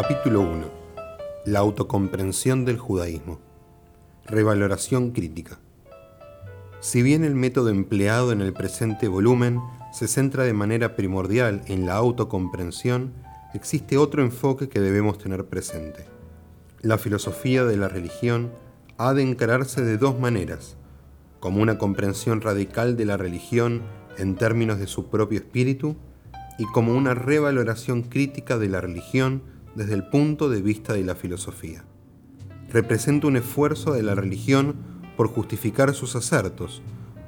Capítulo 1. La autocomprensión del judaísmo. Revaloración crítica. Si bien el método empleado en el presente volumen se centra de manera primordial en la autocomprensión, existe otro enfoque que debemos tener presente. La filosofía de la religión ha de encararse de dos maneras, como una comprensión radical de la religión en términos de su propio espíritu y como una revaloración crítica de la religión desde el punto de vista de la filosofía. Representa un esfuerzo de la religión por justificar sus acertos,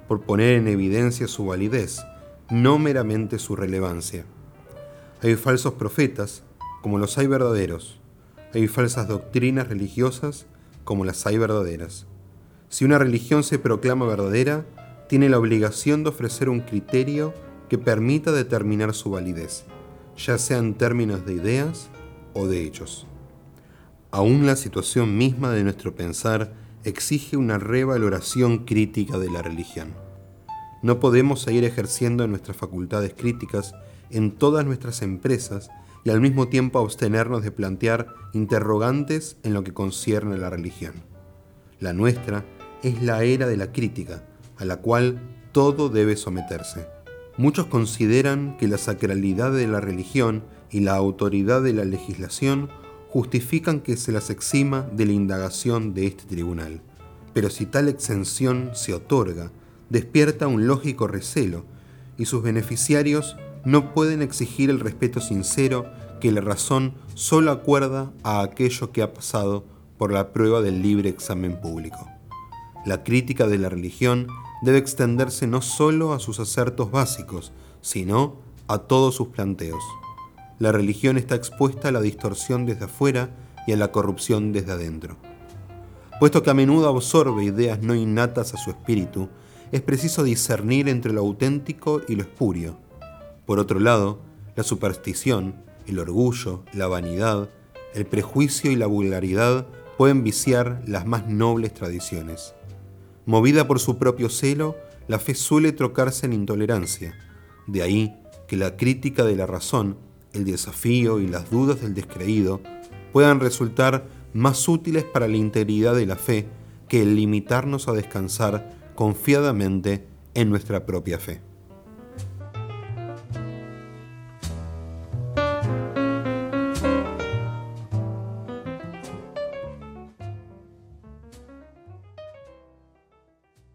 por poner en evidencia su validez, no meramente su relevancia. Hay falsos profetas, como los hay verdaderos. Hay falsas doctrinas religiosas, como las hay verdaderas. Si una religión se proclama verdadera, tiene la obligación de ofrecer un criterio que permita determinar su validez, ya sea en términos de ideas o de hechos. Aún la situación misma de nuestro pensar exige una revaloración crítica de la religión. No podemos seguir ejerciendo nuestras facultades críticas en todas nuestras empresas y al mismo tiempo abstenernos de plantear interrogantes en lo que concierne a la religión. La nuestra es la era de la crítica, a la cual todo debe someterse. Muchos consideran que la sacralidad de la religión y la autoridad de la legislación justifican que se las exima de la indagación de este tribunal. Pero si tal exención se otorga, despierta un lógico recelo y sus beneficiarios no pueden exigir el respeto sincero que la razón solo acuerda a aquello que ha pasado por la prueba del libre examen público. La crítica de la religión debe extenderse no solo a sus acertos básicos, sino a todos sus planteos la religión está expuesta a la distorsión desde afuera y a la corrupción desde adentro. Puesto que a menudo absorbe ideas no innatas a su espíritu, es preciso discernir entre lo auténtico y lo espurio. Por otro lado, la superstición, el orgullo, la vanidad, el prejuicio y la vulgaridad pueden viciar las más nobles tradiciones. Movida por su propio celo, la fe suele trocarse en intolerancia. De ahí que la crítica de la razón el desafío y las dudas del descreído puedan resultar más útiles para la integridad de la fe que el limitarnos a descansar confiadamente en nuestra propia fe.